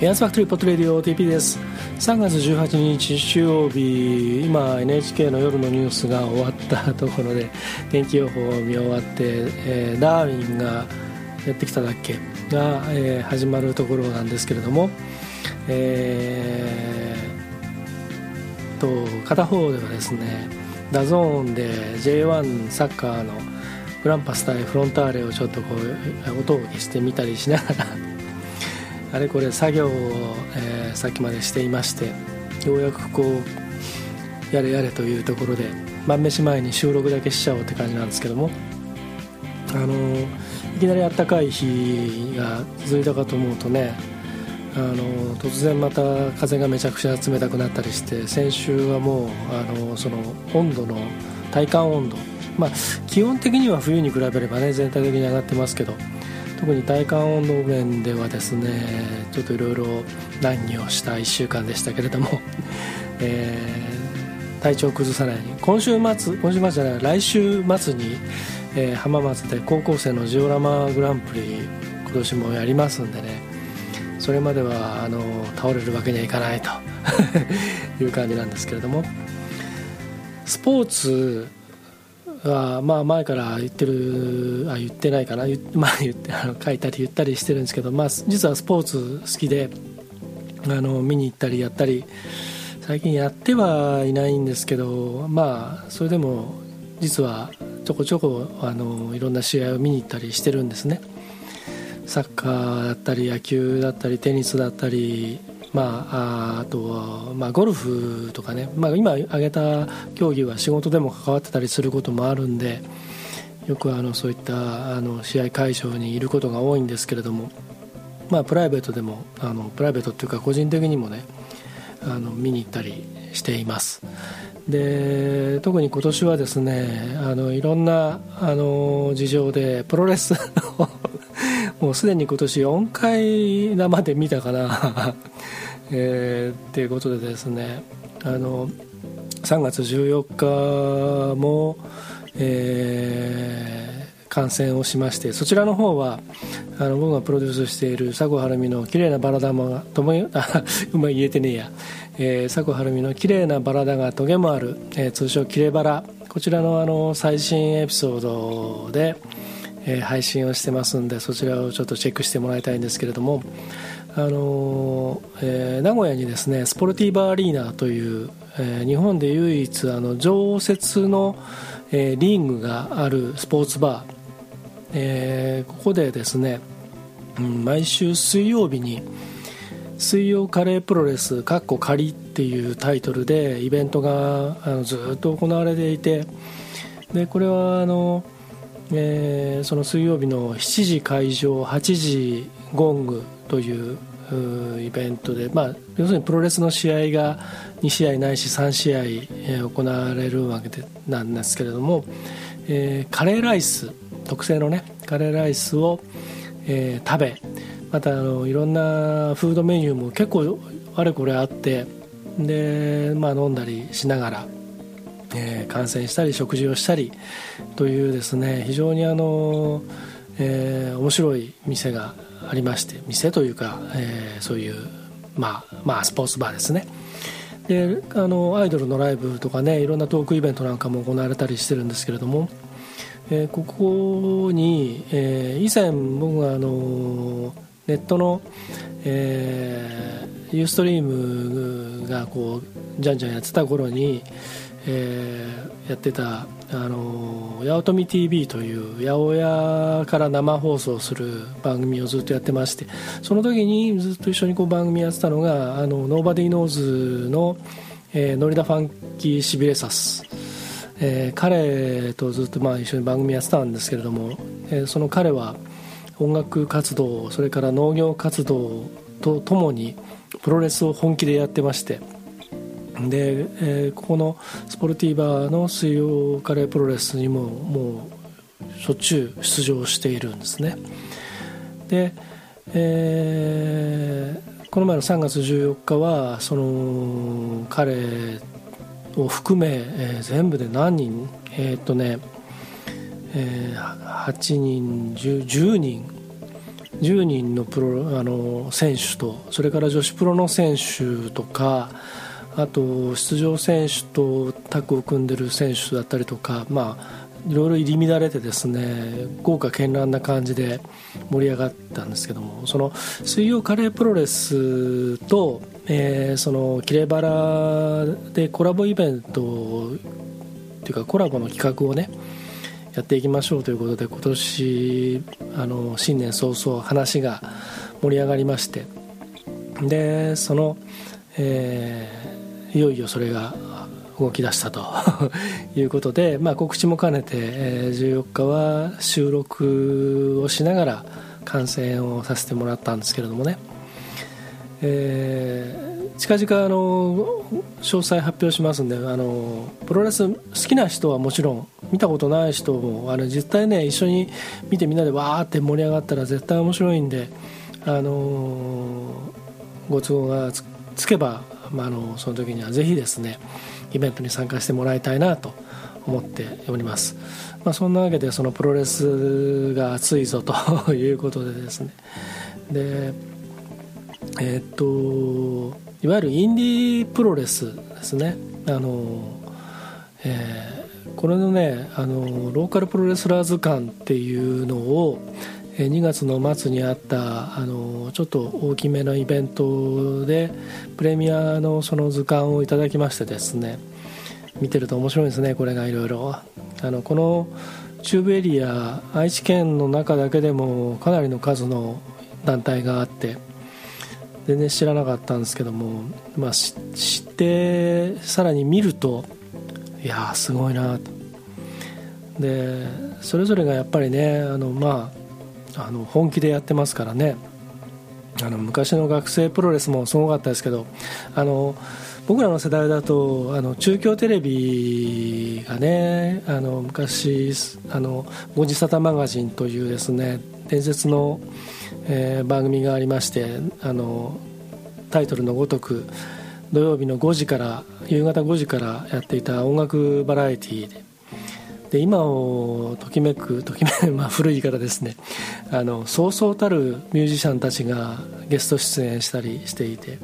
エアスファクトリーポットレディオ TP です。3月18日日曜日今 NHK の夜のニュースが終わったところで天気予報を見終わって、えー、ダーウィンがやってきただっけ？が、えー、始まるところなんですけれども、えー、と片方ではですねダゾーンで J1 サッカーのグランパス対フロンターレをちょっとこう音を消してみたりしながらあれこれ作業を、えー、さっきまでしていましてようやくこうやれやれというところで晩飯前に収録だけしちゃおうって感じなんですけどもあのいきなりあったかい日が続いたかと思うとねあの突然また風がめちゃくちゃ冷たくなったりして先週はもうあのその温度の体感温度。まあ基本的には冬に比べればね全体的に上がってますけど特に体感温度面ではですねちょっといろいろ難儀をした1週間でしたけれども、えー、体調を崩さないように。今週末今週末じゃない来週末に、えー、浜松で高校生のジオラマグランプリ今年もやりますんでね。それまではあの倒れるわけにはいかないと いう感じなんですけれども。スポーツはまあ前から言ってるあ言ってないかな,、まあ、言ってあの書いたり言ったりしてるんですけど、まあ、実はスポーツ好きであの見に行ったりやったり最近やってはいないんですけどまあそれでも実はちょこちょこあのいろんな試合を見に行ったりしてるんですね。サッカーだったり野球だったりテニスだったりまあ、あとは、まあ、ゴルフとかね、まあ、今挙げた競技は仕事でも関わってたりすることもあるんでよくあのそういったあの試合会場にいることが多いんですけれども、まあ、プライベートでもあのプライベートっていうか個人的にもねあの見に行ったりしています。で特に今年はですねあのいろんなあの事情でプロレスのもうすでに今年4回生で見たかな えー、っていうことでですねあの3月14日も、えー、観戦をしましてそちらの方はあの僕がプロデュースしている佐古晴美の綺麗なバラ玉がとも あうまい言えてねえや、えー、佐古晴美の綺麗なバラだがトゲもある、えー、通称キレバラ。こちらのあの最新エピソードで、え、配信をしてますんでそちらをちょっとチェックしてもらいたいんですけれどもあのえー、名古屋にですねスポルティーバアリーナという、えー、日本で唯一あの常設の、えー、リングがあるスポーツバー、え、ここでですね、うん、毎週水曜日に水曜カレープロレスかっこ仮っていうタイトルでイベントがあのずっと行われていてでこれはあの、えー、その水曜日の7時会場8時ゴングというイベントで、まあ、要するにプロレスの試合が2試合ないし3試合、えー、行われるわけでなんですけれども、えー、カレーライス特製のねカレーライスを、えー、食べまたあのいろんなフードメニューも結構あれこれあってで、まあ、飲んだりしながら、えー、観戦したり食事をしたりというですね非常にあの、えー、面白い店がありまして店というか、えー、そういう、まあ、まあスポーツバーですね。であのアイドルのライブとかねいろんなトークイベントなんかも行われたりしてるんですけれども、えー、ここに、えー、以前僕があのネットの、えー、ユーストリームがこうじゃんじゃんやってた頃に、えー、やってたあの八乙女 TV という八百屋から生放送する番組をずっとやってましてその時にずっと一緒にこう番組やってたのがあのノーバディノーズの、えー、ノリダ・ファンキー・シビレサス、えー、彼とずっとまあ一緒に番組やってたんですけれども、えー、その彼は音楽活動それから農業活動とともにプロレスを本気でやってましてで、えー、ここのスポルティーバーの水曜カレープロレスにももうしょっちゅう出場しているんですね。で、えー、この前の3月14日はその彼を含め、えー、全部で何人えー、っとね、えー、8人 10, 10人10人のプロあの選手とそれから女子プロの選手とかあと出場選手とタッグを組んでる選手だったりとか、まあ、いろいろ入り乱れてですね豪華絢爛な感じで盛り上がったんですけどもその水曜カレープロレスと、えー、そのキレバラでコラボイベントっていうかコラボの企画をねやっていきましょうということで今年あの新年早々話が盛り上がりまして。でその、えー、いよいよそれが動き出したと。いうことで、まあ、告知も兼ねて、えー、14日は収録をしながら観戦をさせてもらったんですけれどもね、えー、近々あの詳細発表しますんであのプロレス好きな人はもちろん見たことない人もあの実際ね一緒に見てみんなでわーって盛り上がったら絶対面白いんであのご都合がつけば、まあ、あのその時にはぜひですねイベントに参加してもらいたいなと思っております、まあ、そんなわけでそのプロレスが熱いぞと いうことでですね。でえー、っといわゆるインディープロレスですね。あの、えー、これのねあのローカルプロレスラー図鑑っていうのを2月の末にあったあのちょっと大きめのイベントでプレミアのその図鑑をいただきましてですね見てると面白いですねこれがいろいろ。この中部エリア愛知県の中だけでもかなりの数の団体があって全然知らなかったんですけども、まあ、知ってさらに見るといやすごいなと。でそれぞれがやっぱりねあのまああの本気でやってますからね。あの昔の学生プロレスもすごかったですけどあの僕らの世代だとあの中京テレビがねあの昔あの「ごじさたマガジン」というですね伝説の、えー、番組がありましてあのタイトルのごとく土曜日の5時から夕方5時からやっていた音楽バラエティーでで今をときめくときめく、まあ、古い言い方ですね。あのそうそうたるミュージシャンたちがゲスト出演したりしていて。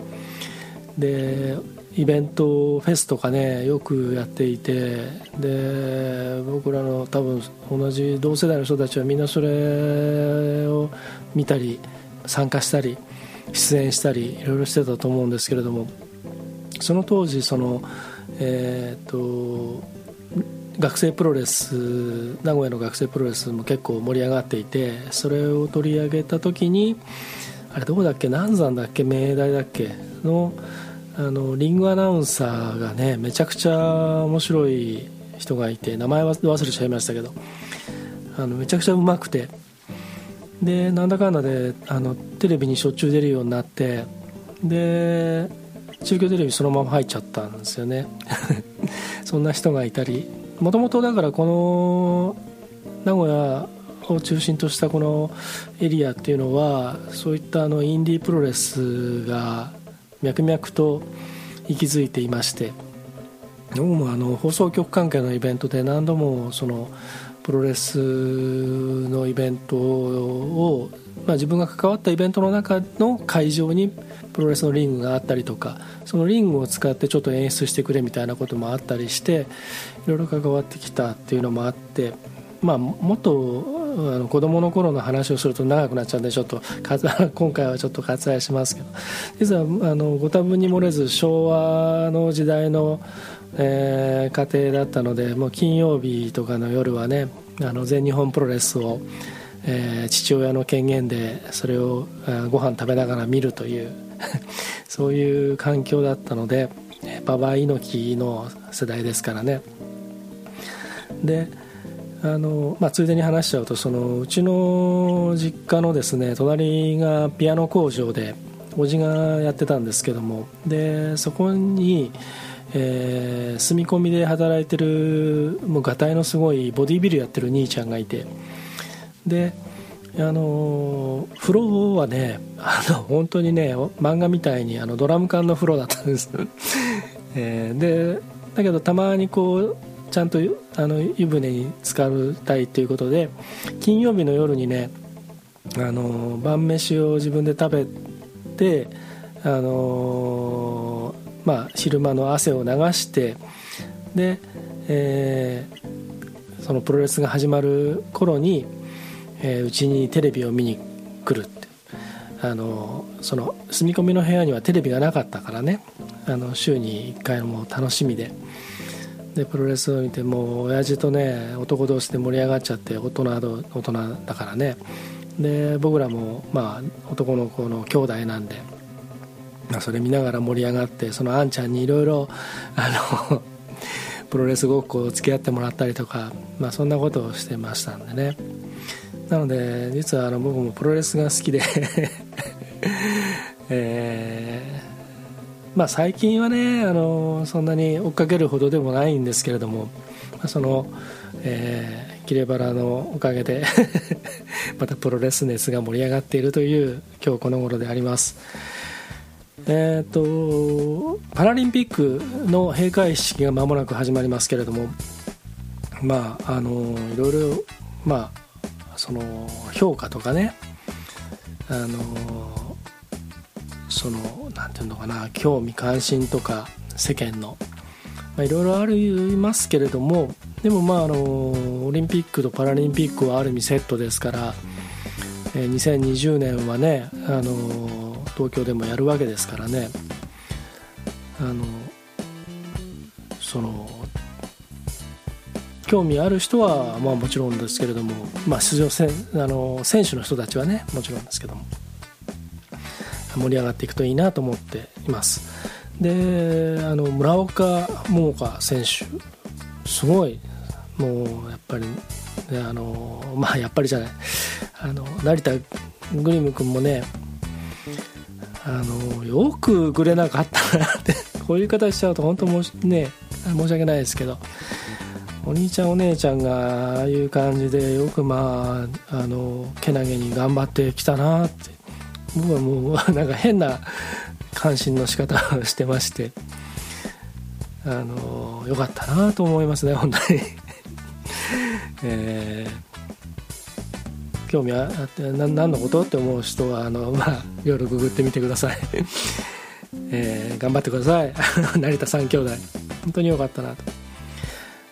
でイベントフェスとかねよくやっていて。で僕らの多分同じ同世代の人たちはみんなそれを見たり参加したり出演したりいろいろしてたと思うんですけれども。その当時そのえっ、と学生プロレス名古屋の学生プロレスも結構盛り上がっていてそれを取り上げた時にあれどこだっけ？南山だっけ？明大だっけ？のあのリングアナウンサーがねめちゃくちゃ面白い人がいて名前は忘れちゃいましたけどあのめちゃくちゃうまくて。でなんだかんだであのテレビにしょっちゅう出るようになってで中京テレビそのまま入っちゃったんですよね。そんな人がいたりもともとだからこの名古屋を中心としたこのエリアっていうのはそういったあのインディープロレスが脈々と息づいていまして僕もあの放送局関係のイベントで何度もそのプロレスのイベントを、まあ、自分が関わったイベントの中の会場にプロレスのリングがあったりとかそのリングを使ってちょっと演出してくれみたいなこともあったりしていろいろ関わってきたっていうのもあって、まあ、もっとあの子供の頃の話をすると長くなっちゃうんでちょっと 今回はちょっと割愛しますけど。実はあのご多分に漏れず昭和の時代の、えー、家庭だったのでもう金曜日とかの夜はねあの全日本プロレスを、えー、父親の権限でそれをご飯食べながら見るという そういう環境だったので馬場猪木の世代ですからね。であの、まあ、ついでに話しちゃうとそのうちの実家のですね隣がピアノ工場でおじがやってたんですけどもでそこに、えー、住み込みで働いてるもうがたいのすごいボディービルやってる兄ちゃんがいて。であの風呂はねあの本当にね漫画みたいにあのドラム缶の風呂だったんです、えー、でだけどたまにこうちゃんとあの湯船に浸かりたいということで金曜日の夜にねあの晩飯を自分で食べてあのまあ昼間の汗を流してで、えー、そのプロレスが始まる頃にえー、うちにテレビを見に来るって。あのその住み込みの部屋にはテレビがなかったからね。あの週に1回のもう楽しみで。でプロレスを見てもう親父とね男同士で盛り上がっちゃって大人大人だからね。で僕らもまあ男の子の兄弟なんで、それ見ながら盛り上がってそのあんちゃんにいろいろあの プロレスごっこを付き合ってもらったりとか、まあ、そんなことをしてましたんでね。なので実はあの僕もプロレスが好きで えー、まあ、最近はねあのそんなに追っかけるほどでもないんですけれども、まあ、その、えー、キレバラのおかげで またプロレス熱が盛り上がっているという今日この頃であります。えーと、パラリンピックの閉会式が間もなく始まりますけれどもまああのいろいろまあその評価とかねあのその何て言うのかな興味関心とか世間のまあいろいろありますけれどもでもまああのオリンピックとパラリンピックはある意味セットですから、え2020年はねあの東京でもやるわけですからね。あのその興味ある人はまあもちろんですけれども、まあ、出場せあの選手の人たちはねもちろんですけども盛り上がっていくといいなと思っています。であの村岡桃佳選手すごいもうやっぱり、ね、あのまあやっぱりじゃないあの成田グリム君もねあのよくぐれなかったなってこういう形しちゃうと本当もね申し訳ないですけどお兄ちゃんお姉ちゃんがああいう感じでよくまああのけなげに頑張ってきたなって僕はもうなんか変な関心の仕方をしてましてあのよかったなと思いますね本当に。えー、興味あって何のこと？って思う人はあの、まあ、いろいろググってみてください、えー、頑張ってください。成田三兄弟。本当によかったなと。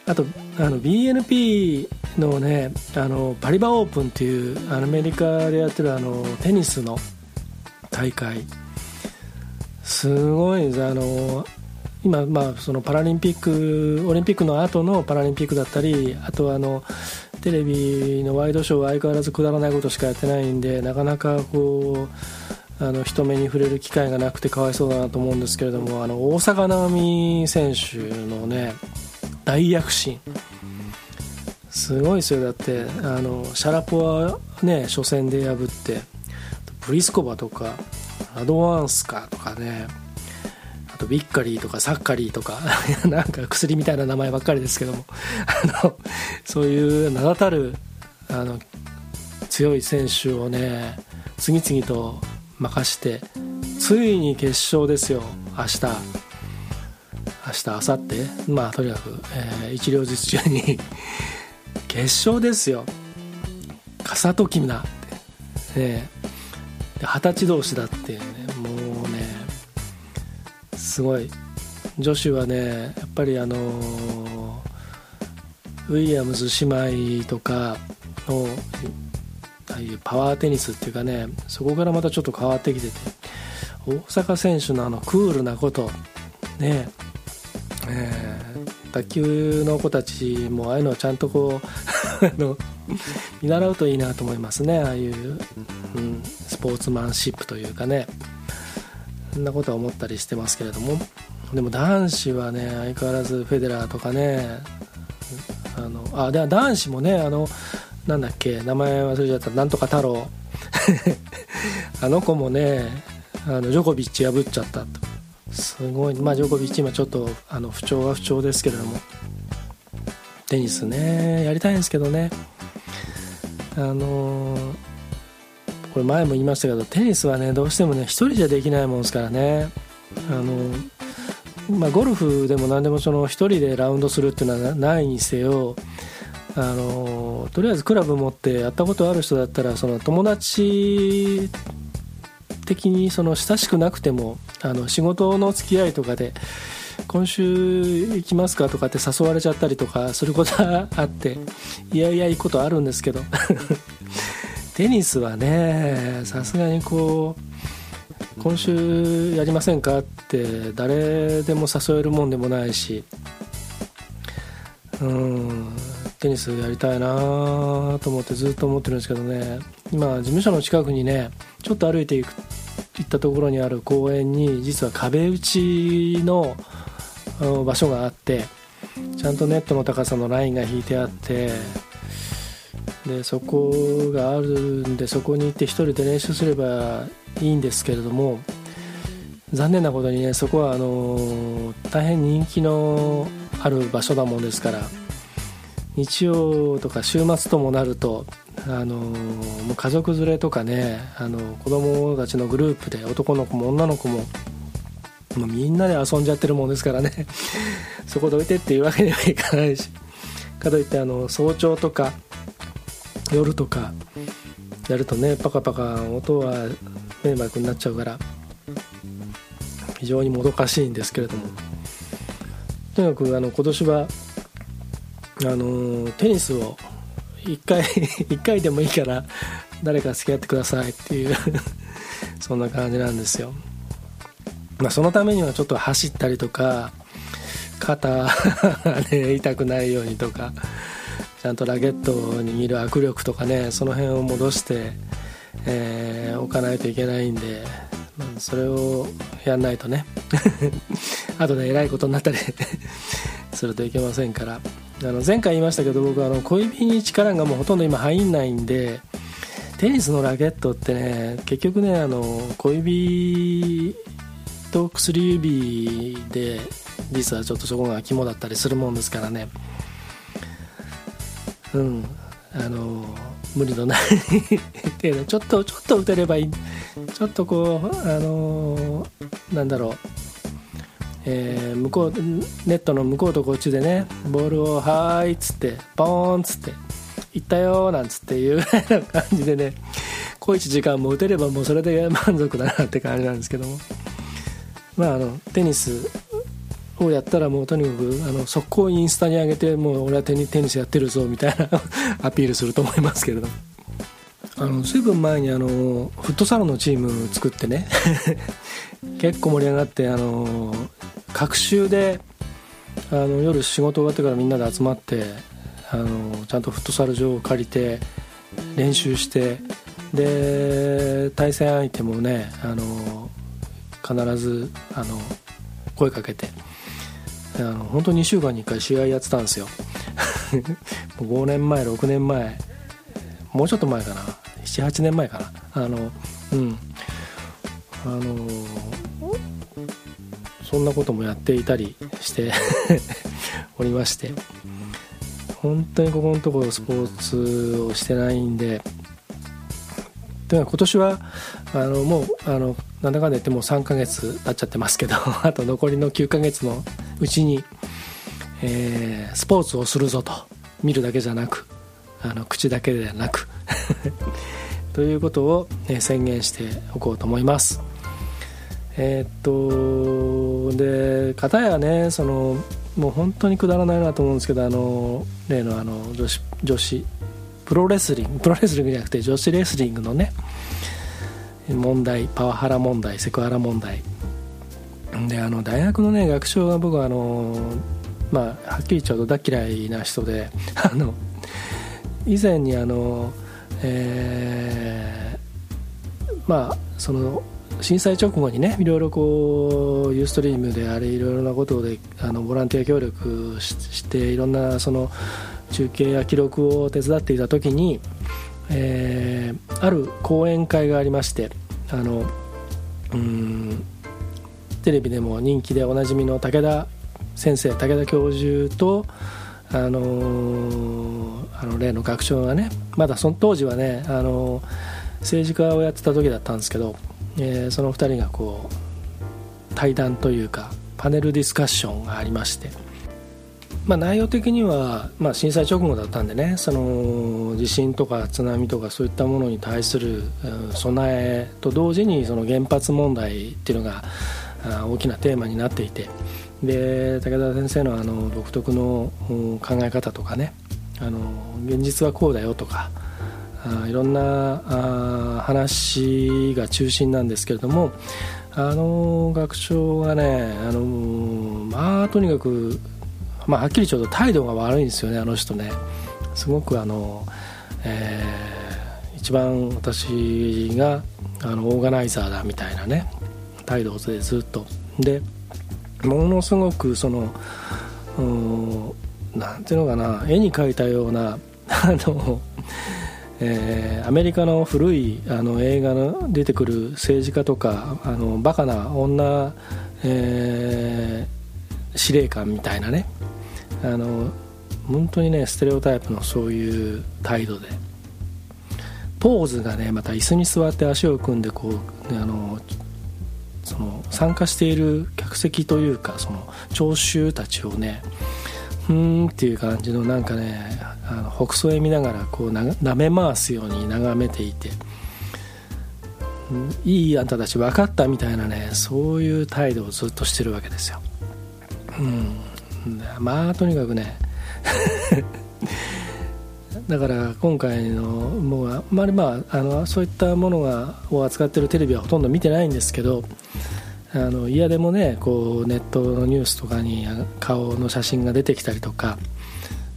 あとあの BNP のねあのパリバオープンっていうアメリカでやってるあのテニスの大会。すごいあの今、まあ、そのパラリンピックオリンピックの後のパラリンピックだったりあとはあのテレビのワイドショーは相変わらずくだらないことしかやってないんでなかなかこうあの人目に触れる機会がなくてかわいそうだなと思うんですけれどもあの大坂なおみ選手のね大躍進。すごいですよ。だってあのシャラポはね初戦で破ってブリスコバとかアドワンスカとかねとビッカリーとかサッカリーとか なんか薬みたいな名前ばっかりですけども。あのそういう名だたるあの強い選手をね次々と任してついに決勝ですよ。明日。明日明後日。まあとにかく、えー、一両日中に。決勝ですよ。笠戸君なって。二十歳同士だっていうね。すごい。女子はねやっぱりあのウィリアムズ姉妹とかのああいうパワーテニスっていうかねそこからまたちょっと変わってきてて大坂選手のあのクールなことねえー、卓球の子たちもああいうのをちゃんとこう の見習うといいなと思いますねああいう、うん、スポーツマンシップというかね。そんなことは思ったりしてますけれども。でも男子はね相変わらずフェデラーとかねあのあで男子もねあのなんだっけ名前忘れちゃった。なんとか太郎。あの子もねあのジョコビッチ破っちゃったすごい、まあ、ジョコビッチ今ちょっとあの不調は不調ですけれども。テニスねやりたいんですけどね。あのー、これ前も言いましたけどテニスはねどうしてもね1人じゃできないもんですからね。あの、まあ、ゴルフでも何でもその1人でラウンドするっていうのはないにせよあのとりあえずクラブ持ってやったことある人だったらその友達的にその親しくなくてもあの仕事の付き合いとかで今週行きますか？とかって誘われちゃったりとかすることがあっていやいや行くことあるんですけど。テニスはねさすがにこう今週やりませんかって誰でも誘えるもんでもないしうんテニスやりたいなと思ってずっと思ってるんですけどね。今事務所の近くにねちょっと歩いていく行ったところにある公園に実は壁打ちの場所があってちゃんとネットの高さのラインが引いてあってでそこがあるんでそこに行って1人で練習すればいいんですけれども残念なことにねそこはあの大変人気のある場所だもんですから日曜とか週末ともなるとあのもう家族連れとかねあの子供たちのグループで男の子も女の子ももうみんなで遊んじゃってるもんですからね そこどいてっていうわけにはいかないしかといってあの早朝とか夜とかやるとねパカパカ音は迷惑になっちゃうから非常にもどかしいんですけれども。とにかくあの今年はあのテニスを1回 1回でもいいから誰か付き合ってくださいっていう そんな感じなんですよ、まあ、そのためにはちょっと走ったりとか肩 ね痛くないようにとかちゃんとラケットを握る握力とかねその辺を戻して、えー、置かないといけないんでそれをやんないとね。後でえらいことになったり するといけませんから。あの前回言いましたけど僕あの小指に力がもうほとんど今入んないんでテニスのラケットってね結局ねあの小指と薬指で実はちょっとそこが肝だったりするもんですからね。うん。あの無理のない程度。ちょっとちょっと打てればいい。ちょっとこうあのなんだろう。えー、向こうネットの向こうとこっちでねボールを「はーい」っつってポーンっつって「行ったよ」なんつっていうよ うな感じでね小一時間も打てればもうそれで満足だなって感じなんですけども。まああのテニスをやったらもうとにかくあの速攻インスタに上げてもう俺はテニテニスやってるぞみたいなアピールすると思いますけれどあの随分前にあのフットサルのチーム作ってね。結構盛り上がってあの隔週であの夜仕事終わってからみんなで集まってあのちゃんとフットサル場を借りて練習してで対戦相手もねあの必ずあの声かけて。あの本当に2週間に1回試合やってたんですよ。5年前6年前。もうちょっと前かな。78年前かな。あのうん。あのそんなこともやっていたりして おりまして。本当にここのところスポーツをしてないんで。というか今年はあのもうあのなんだかんだ言ってもう3ヶ月経っちゃってますけど あと残りの9ヶ月のうちに、えー、スポーツをするぞと。見るだけじゃなくあの口だけではなく。ということを、ね、宣言しておこうと思います。えー、っとで片やねそのもう本当にくだらないなと思うんですけどあの例のあの女子女子プロレスリングプロレスリングじゃなくて女子レスリングのね問題パワハラ問題セクハラ問題であの大学のね学長が僕はあのまあはっきり言っちゃうと大嫌いな人で あの以前にあのえー、まあその震災直後にねいろいろこうユーストリームであれいろいろなことであのボランティア協力していろんなその中継や記録を手伝っていた時に、えー、ある講演会がありましてあのうんテレビでも人気でおなじみの武田先生武田教授とあのー、あの例の学長がねまだその当時はね、あのー、政治家をやってた時だったんですけど、えー、その2人がこう対談というかパネルディスカッションがありましてまあ、内容的には、まあ、震災直後だったんでねその地震とか津波とかそういったものに対する備えと同時にその原発問題っていうのが大きなテーマになっていて。で武田先生のあの独特の考え方とかね。あの現実はこうだよとか。あいろんなあ話が中心なんですけれども。あの学長がねあのまあとにかくまあ、はっきりちょっと態度が悪いんですよねあの人ね。すごくあの、えー、一番私があのオーガナイザーだみたいなね。態度でずっと。でものすごくそのなんていうのかな絵に描いたような あの、えー、アメリカの古いあの映画の出てくる政治家とかあのバカな女、えー、司令官みたいなねあの本当にねステレオタイプのそういう態度で。ポーズがねまた椅子に座って足を組んでこうあのその参加している客席というかその聴衆たちをねふーんっていう感じのなんかねあの北総へ見ながらこうな舐め回すように眺めていていいあんたたち分かったみたいなねそういう態度をずっとしてるわけですよ。うんまあとにかくねだから今回のもうあんまりまああのそういったものがを扱っているテレビはほとんど見てないんですけどあの嫌でもねこうネットのニュースとかに顔の写真が出てきたりとか、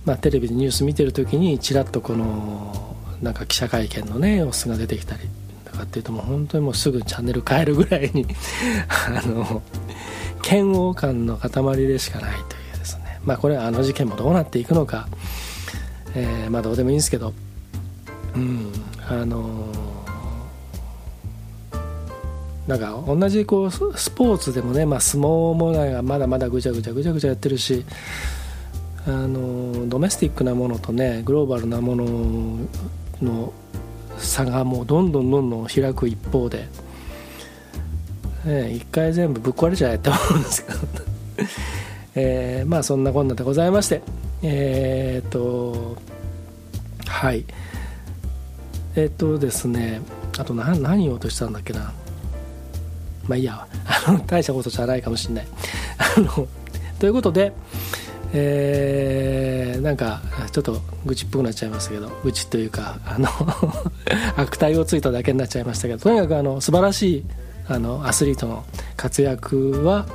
まあ、テレビでニュース見てる時にちらっとこのなんか記者会見のね様子が出てきたりとかっていうともう本当にもうすぐチャンネル変えるぐらいに あの嫌悪感の塊でしかないというですね。まあ、これはあの事件もどうなっていくのか、えー、まあどうでもいいんですけど、うん、あのー、なんか同じこうスポーツでもね、まあ、相撲もまだまだぐちゃぐちゃぐちゃぐちゃやってるし、あのドメスティックなものとねグローバルなものの差がもうどんどんどんどん開く一方で、ね、一回全部ぶっ壊れちゃえって思うんですけど。えー、まあそんなこんなでございましてえー、っとはい。えー、っとですねあと何何言おうとしたんだっけな。まあいいや。あ の大したことじゃないかもしれない。あのということでえー、なんかちょっと愚痴っぽくなっちゃいましたけど愚痴というかあの 悪態をついただけになっちゃいましたけどとにかくあの素晴らしいあのアスリートの活躍はやっ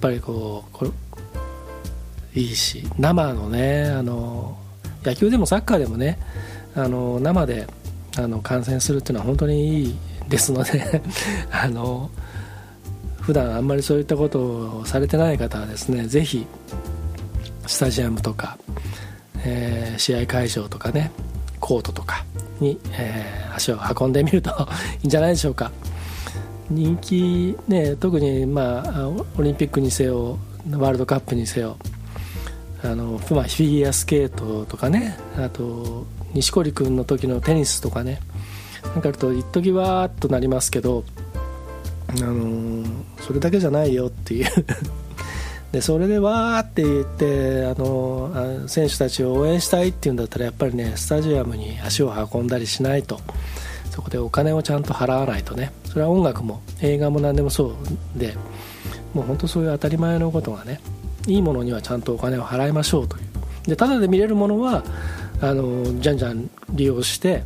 ぱりこういいし生のねあの野球でもサッカーでもねあの生であの観戦するっていうのは本当にいいですので あの普段あんまりそういったことをされてない方はですねぜひスタジアムとか、えー、試合会場とかねコートとかに、えー、足を運んでみると いいんじゃないでしょうか。人気ね特にまあオリンピックにせよワールドカップにせよあの、まあ、フィギュアスケートとかねあと錦織君の時のテニスとかねなんかあると一時わーっとなりますけど、あのそれだけじゃないよっていう。でそれでわーって言ってあの選手たちを応援したいっていうんだったらやっぱりねスタジアムに足を運んだりしないと。そこでお金をちゃんと払わないとね。それは音楽も映画も何でもそうでもう本当そういう当たり前のことがねいいものにはちゃんとお金を払いましょうという。でただで見れるものはあのじゃんじゃん利用して、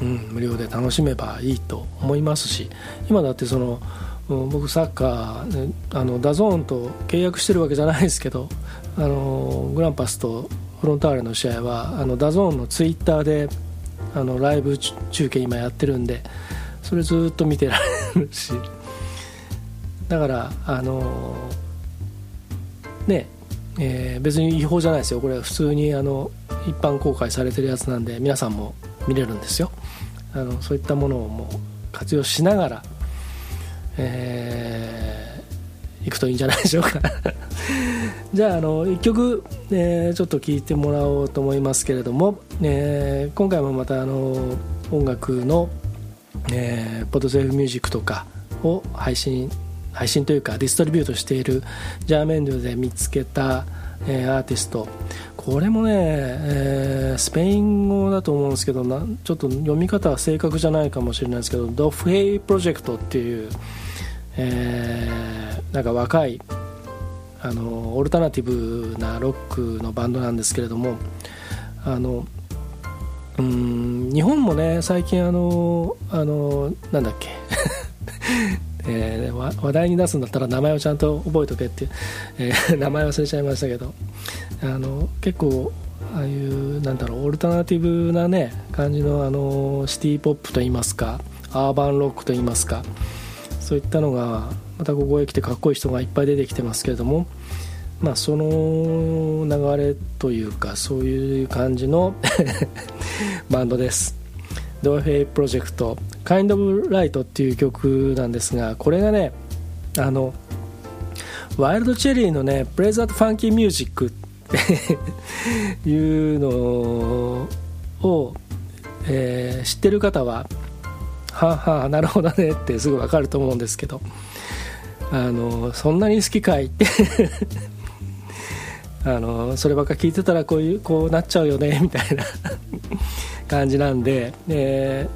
うん、無料で楽しめばいいと思いますし今だってその僕サッカー、ね、あのダゾーンと契約してるわけじゃないですけどあのグランパスとフロンターレの試合はあのダゾーンのツイッターであのライブ中継今やってるんでそれずっと見てられるし。だからあのねえー、別に違法じゃないですよ。これ普通にあの一般公開されてるやつなんで皆さんも見れるんですよ。あのそういったものをもう活用しながら、えー、行くといいんじゃないでしょうか。じゃああの1曲、えー、ちょっと聴いてもらおうと思いますけれども、えー、今回もまたあの音楽の、えー、ポッドセーフミュージックとかを配信配信というかディストリビュートしているジャーメンドで見つけたえー、アーティスト。これもね、えー、スペイン語だと思うんですけどなちょっと読み方は正確じゃないかもしれないですけどドフヘイプロジェクトっていう、えー、なんか若いあのオルタナティブなロックのバンドなんですけれどもあのうん日本もね最近あのあのなんだっけ。えー、話題に出すんだったら名前をちゃんと覚えとけって、えー、名前忘れちゃいましたけどあの結構ああいうなんだろうオルタナティブなね感じのあのシティ・ポップといいますかアーバンロックといいますかそういったのがまたここへ来てかっこいい人がいっぱい出てきてますけれどもまあその流れというかそういう感じの バンドです。ドアフェイプロジェクト「Kind of Light」っていう曲なんですがこれがねあのワイルドチェリーのね「プレザート・ファンキー・ミュージック」っていうのを、えー、知ってる方ははあはあなるほどねってすぐ分かると思うんですけどあのそんなに好きかい？っ てあのそればっか聞いてたらこういうこうなっちゃうよねみたいな。感じなんで、え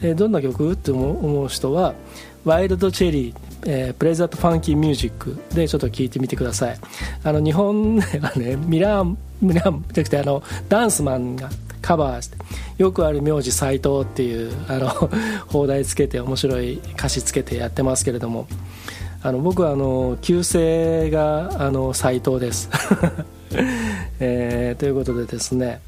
ー、どんな曲？って思う人は「ワイルドチェリー」えー、プレザートファンキーミュージックでちょっと聞いてみてください。あの日本ではねミラーミラーじゃなくてあのダンスマンがカバーしてよくある名字斎藤っていうあの 放題つけて面白い歌詞つけてやってますけれどもあの僕はあの旧姓があの斉藤です、えー、ということでですね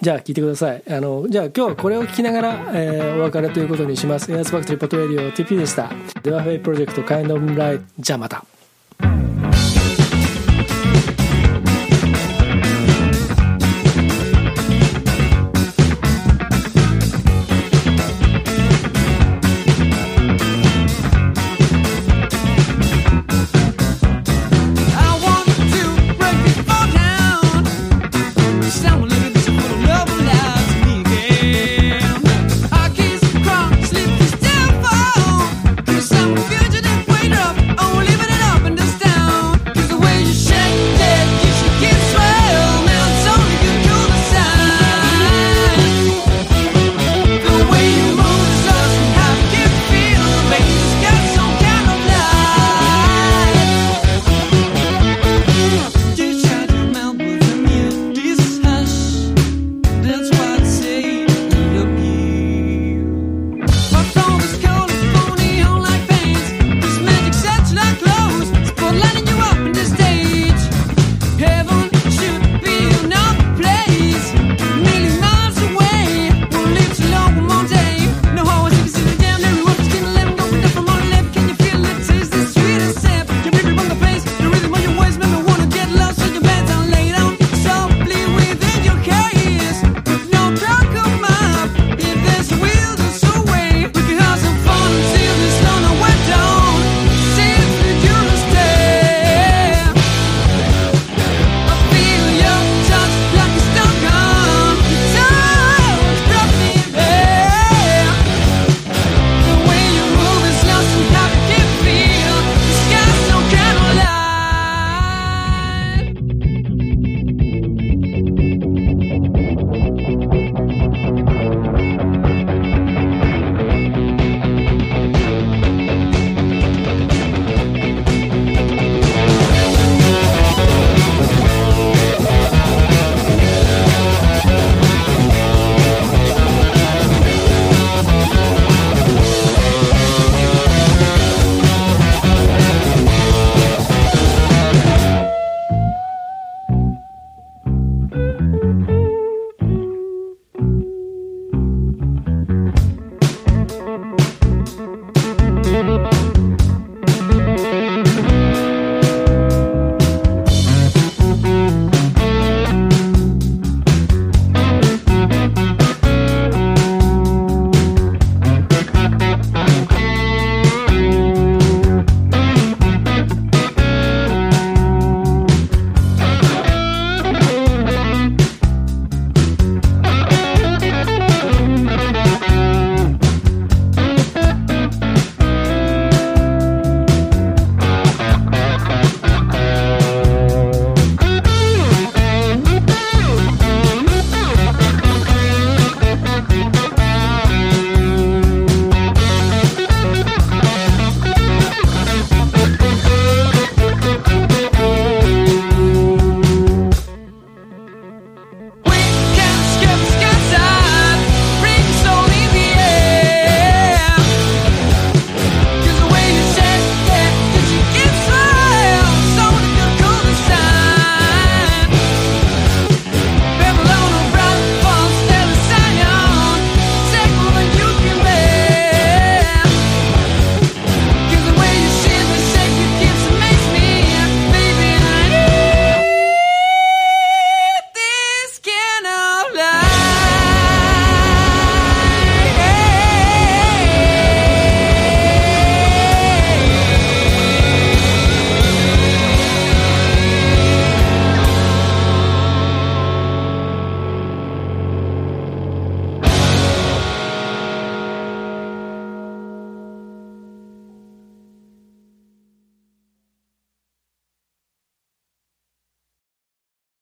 じゃあ聞いてください。あのじゃあ今日はこれを聞きながら、えー、お別れということにします。エアスファクトリーポートエリオ TP でした。デワフェイプロジェクトカインドオブライじゃあまた。